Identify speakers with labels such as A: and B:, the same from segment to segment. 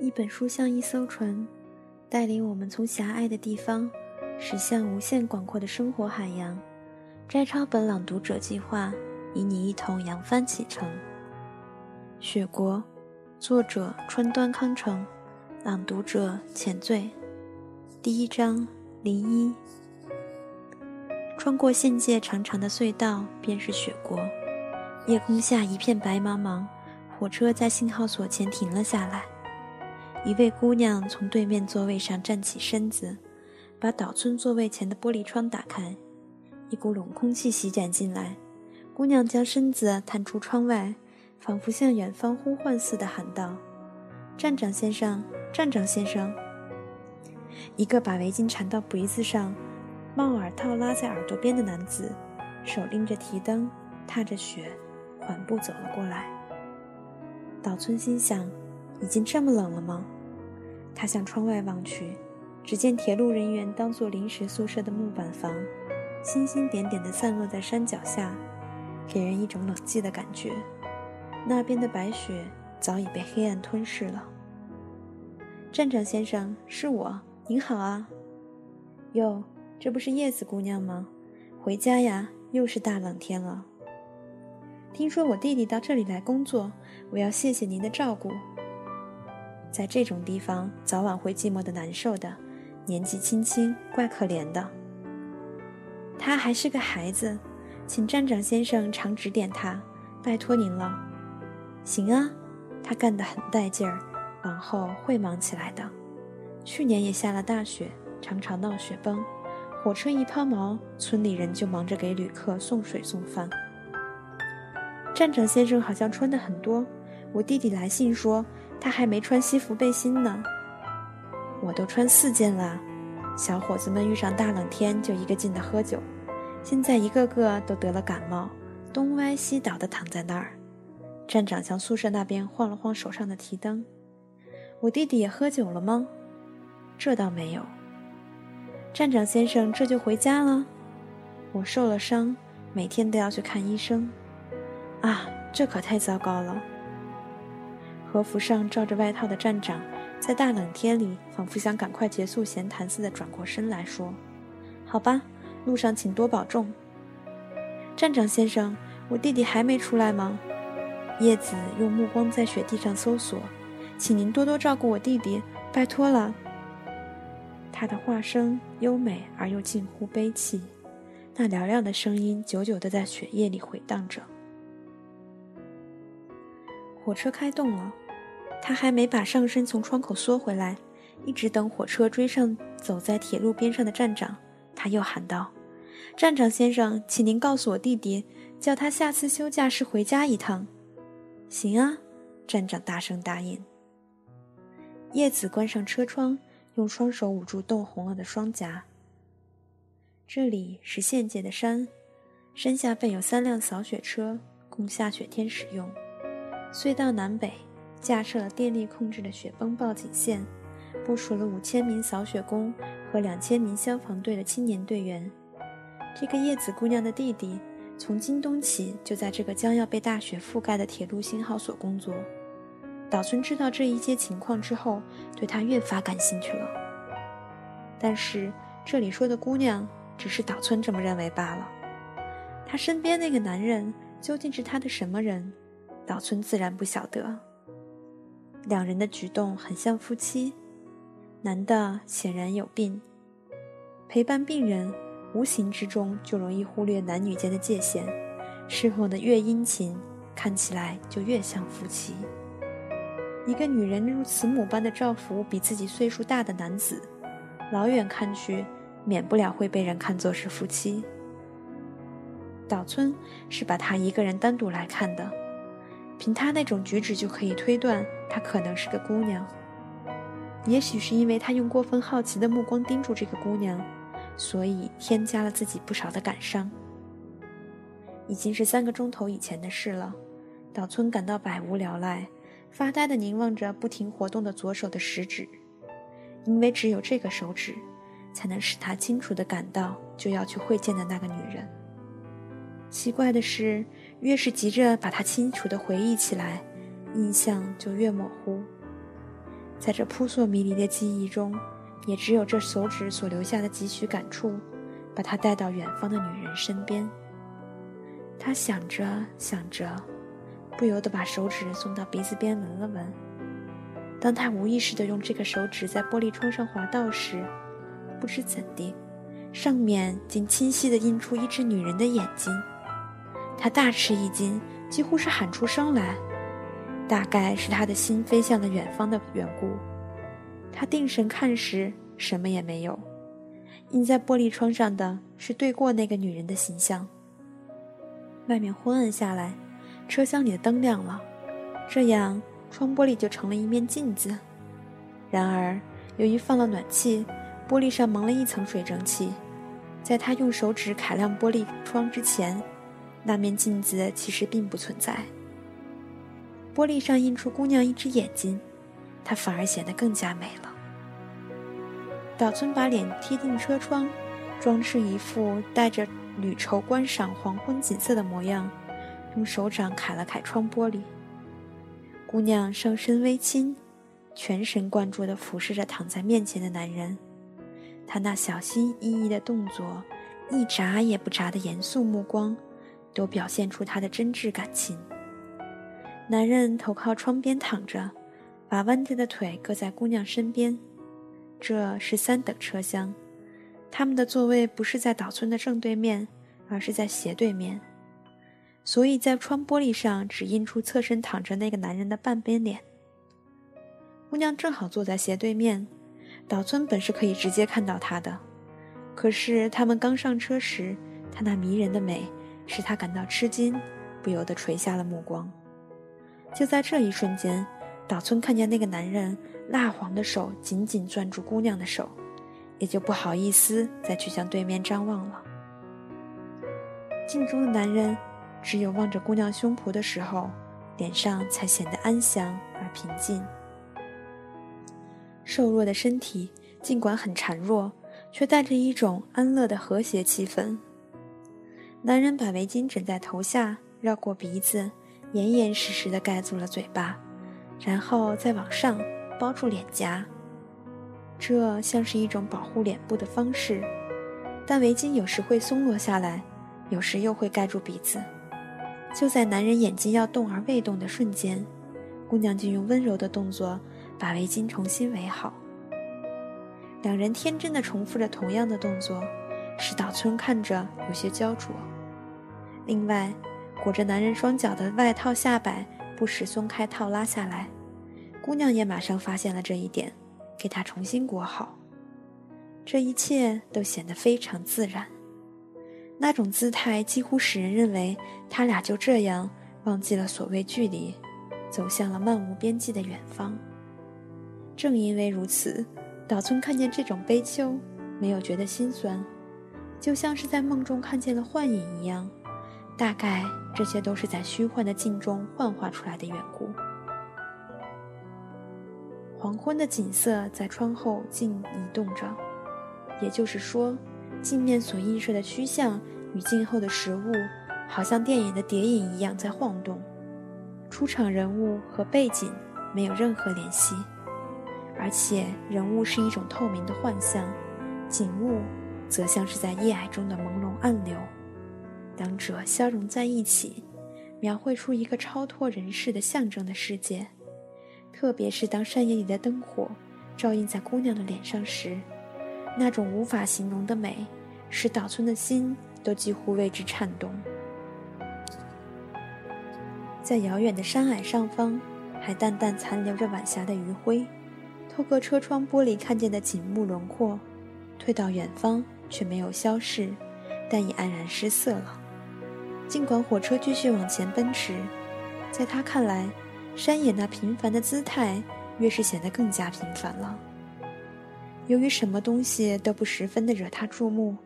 A: 一本书像一艘船，带领我们从狭隘的地方驶向无限广阔的生活海洋。摘抄本朗读者计划，与你一同扬帆启程。雪国，作者川端康成，朗读者浅醉。第一章零一。穿过县界长长的隧道，便是雪国。夜空下一片白茫茫，火车在信号所前停了下来。一位姑娘从对面座位上站起身子，把岛村座位前的玻璃窗打开，一股冷空气席卷进来。姑娘将身子探出窗外，仿佛向远方呼唤似的喊道：“站长先生，站长先生！”一个把围巾缠到鼻子上、帽耳套拉在耳朵边的男子，手拎着提灯，踏着雪，缓步走了过来。岛村心想。已经这么冷了吗？他向窗外望去，只见铁路人员当做临时宿舍的木板房，星星点点地散落在山脚下，给人一种冷寂的感觉。那边的白雪早已被黑暗吞噬了。站长先生，是我，您好啊。哟，这不是叶子姑娘吗？回家呀，又是大冷天了。听说我弟弟到这里来工作，我要谢谢您的照顾。在这种地方，早晚会寂寞的难受的，年纪轻轻，怪可怜的。他还是个孩子，请站长先生常指点他，拜托您了。行啊，他干得很带劲儿，往后会忙起来的。去年也下了大雪，常常闹雪崩，火车一抛锚，村里人就忙着给旅客送水送饭。站长先生好像穿的很多，我弟弟来信说。他还没穿西服背心呢，我都穿四件了。小伙子们遇上大冷天就一个劲的喝酒，现在一个个都得了感冒，东歪西倒的躺在那儿。站长向宿舍那边晃了晃手上的提灯。我弟弟也喝酒了吗？这倒没有。站长先生这就回家了？我受了伤，每天都要去看医生。啊，这可太糟糕了。和服上罩着外套的站长，在大冷天里，仿佛想赶快结束闲谈似的，转过身来说：“好吧，路上请多保重。”站长先生，我弟弟还没出来吗？叶子用目光在雪地上搜索，请您多多照顾我弟弟，拜托了。他的话声优美而又近乎悲戚，那嘹亮的声音久久地在雪夜里回荡着。火车开动了。他还没把上身从窗口缩回来，一直等火车追上走在铁路边上的站长，他又喊道：“站长先生，请您告诉我弟弟，叫他下次休假时回家一趟。”“行啊。”站长大声答应。叶子关上车窗，用双手捂住冻红了的双颊。这里是县界的山，山下备有三辆扫雪车，供下雪天使用。隧道南北。架设了电力控制的雪崩报警线，部署了五千名扫雪工和两千名消防队的青年队员。这个叶子姑娘的弟弟从今冬起就在这个将要被大雪覆盖的铁路信号所工作。岛村知道这一些情况之后，对他越发感兴趣了。但是这里说的姑娘只是岛村这么认为罢了。他身边那个男人究竟是他的什么人，岛村自然不晓得。两人的举动很像夫妻，男的显然有病。陪伴病人，无形之中就容易忽略男女间的界限，侍奉的越殷勤，看起来就越像夫妻。一个女人如慈母般的照拂比自己岁数大的男子，老远看去，免不了会被人看作是夫妻。岛村是把他一个人单独来看的。凭他那种举止就可以推断，她可能是个姑娘。也许是因为他用过分好奇的目光盯住这个姑娘，所以添加了自己不少的感伤。已经是三个钟头以前的事了，岛村感到百无聊赖，发呆地凝望着不停活动的左手的食指，因为只有这个手指，才能使他清楚地感到就要去会见的那个女人。奇怪的是。越是急着把她清楚地回忆起来，印象就越模糊。在这扑朔迷离的记忆中，也只有这手指所留下的几许感触，把他带到远方的女人身边。他想着想着，不由得把手指送到鼻子边闻了闻。当他无意识地用这个手指在玻璃窗上滑道时，不知怎的，上面竟清晰地印出一只女人的眼睛。他大吃一惊，几乎是喊出声来。大概是他的心飞向了远方的缘故。他定神看时，什么也没有。映在玻璃窗上的是对过那个女人的形象。外面昏暗下来，车厢里的灯亮了，这样窗玻璃就成了一面镜子。然而，由于放了暖气，玻璃上蒙了一层水蒸气。在他用手指揩亮玻璃窗之前，那面镜子其实并不存在。玻璃上映出姑娘一只眼睛，她反而显得更加美了。岛村把脸贴近车窗，装饰一副带着旅愁观赏黄昏景色的模样，用手掌揩了揩窗玻璃。姑娘上身微倾，全神贯注地俯视着躺在面前的男人，她那小心翼翼的动作，一眨也不眨的严肃目光，都表现出她的真挚感情。男人头靠窗边躺着，把弯着的腿搁在姑娘身边。这是三等车厢，他们的座位不是在岛村的正对面，而是在斜对面，所以在窗玻璃上只印出侧身躺着那个男人的半边脸。姑娘正好坐在斜对面，岛村本是可以直接看到她的，可是他们刚上车时，她那迷人的美使他感到吃惊，不由得垂下了目光。就在这一瞬间，岛村看见那个男人蜡黄的手紧紧攥住姑娘的手，也就不好意思再去向对面张望了。镜中的男人，只有望着姑娘胸脯的时候，脸上才显得安详而平静。瘦弱的身体尽管很孱弱，却带着一种安乐的和谐气氛。男人把围巾枕在头下，绕过鼻子。严严实实地盖住了嘴巴，然后再往上包住脸颊，这像是一种保护脸部的方式。但围巾有时会松落下来，有时又会盖住鼻子。就在男人眼睛要动而未动的瞬间，姑娘就用温柔的动作把围巾重新围好。两人天真的重复着同样的动作，使岛村看着有些焦灼。另外。裹着男人双脚的外套下摆不时松开套拉下来，姑娘也马上发现了这一点，给他重新裹好。这一切都显得非常自然，那种姿态几乎使人认为他俩就这样忘记了所谓距离，走向了漫无边际的远方。正因为如此，岛村看见这种悲秋，没有觉得心酸，就像是在梦中看见了幻影一样。大概这些都是在虚幻的镜中幻化出来的缘故。黄昏的景色在窗后静移动着，也就是说，镜面所映射的虚像与镜后的实物，好像电影的叠影一样在晃动。出场人物和背景没有任何联系，而且人物是一种透明的幻象，景物则像是在夜霭中的朦胧暗流。两者消融在一起，描绘出一个超脱人世的象征的世界。特别是当山野里的灯火照映在姑娘的脸上时，那种无法形容的美，使岛村的心都几乎为之颤动。在遥远的山海上方，还淡淡残留着晚霞的余晖。透过车窗玻璃看见的景物轮廓，退到远方却没有消逝，但已黯然失色了。尽管火车继续往前奔驰，在他看来，山野那平凡的姿态越是显得更加平凡了。由于什么东西都不十分的惹他注目，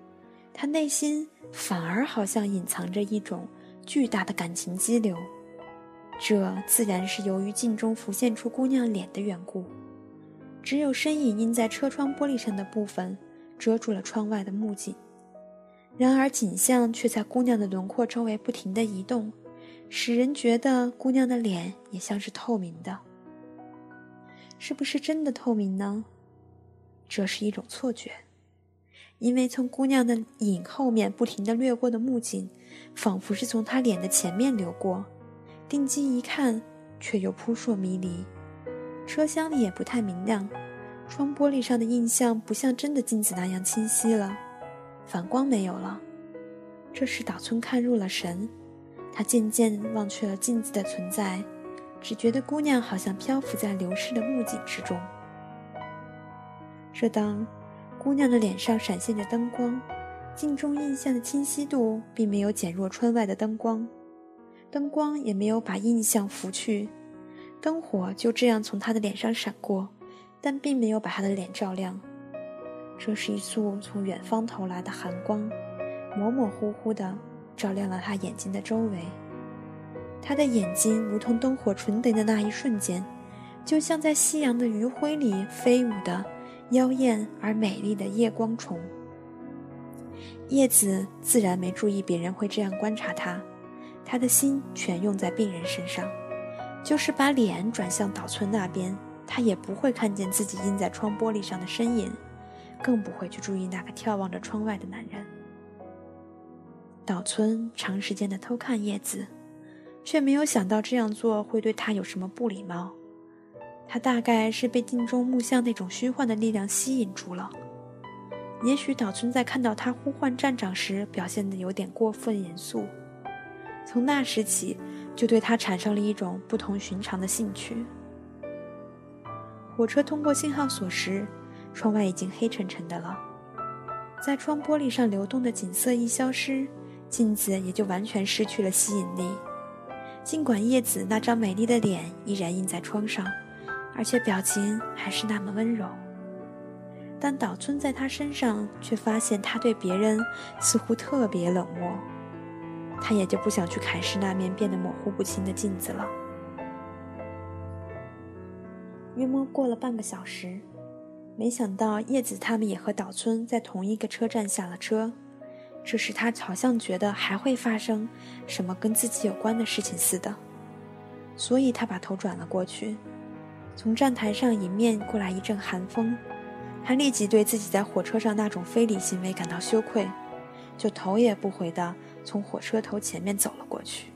A: 他内心反而好像隐藏着一种巨大的感情激流。这自然是由于镜中浮现出姑娘脸的缘故，只有身影映在车窗玻璃上的部分遮住了窗外的木景。然而景象却在姑娘的轮廓周围不停地移动，使人觉得姑娘的脸也像是透明的。是不是真的透明呢？这是一种错觉，因为从姑娘的影后面不停地掠过的木槿，仿佛是从她脸的前面流过。定睛一看，却又扑朔迷离。车厢里也不太明亮，窗玻璃上的印象不像真的镜子那样清晰了，反光没有了。这时岛村看入了神，他渐渐忘却了镜子的存在。只觉得姑娘好像漂浮在流逝的木槿之中。这当，姑娘的脸上闪现着灯光，镜中印象的清晰度并没有减弱窗外的灯光，灯光也没有把印象拂去，灯火就这样从她的脸上闪过，但并没有把她的脸照亮。这是一束从远方投来的寒光，模模糊糊地照亮了他眼睛的周围。他的眼睛如同灯火纯灯的那一瞬间，就像在夕阳的余晖里飞舞的妖艳而美丽的夜光虫。叶子自然没注意别人会这样观察他，他的心全用在病人身上，就是把脸转向岛村那边，他也不会看见自己印在窗玻璃上的身影，更不会去注意那个眺望着窗外的男人。岛村长时间的偷看叶子。却没有想到这样做会对他有什么不礼貌。他大概是被镜中木像那种虚幻的力量吸引住了。也许岛村在看到他呼唤站长时表现得有点过分严肃，从那时起就对他产生了一种不同寻常的兴趣。火车通过信号锁时，窗外已经黑沉沉的了。在窗玻璃上流动的景色一消失，镜子也就完全失去了吸引力。尽管叶子那张美丽的脸依然印在窗上，而且表情还是那么温柔，但岛村在他身上却发现他对别人似乎特别冷漠，他也就不想去凯视那面变得模糊不清的镜子了。约摸过了半个小时，没想到叶子他们也和岛村在同一个车站下了车。这时他好像觉得还会发生什么跟自己有关的事情似的，所以他把头转了过去。从站台上迎面过来一阵寒风，他立即对自己在火车上那种非礼行为感到羞愧，就头也不回地从火车头前面走了过去。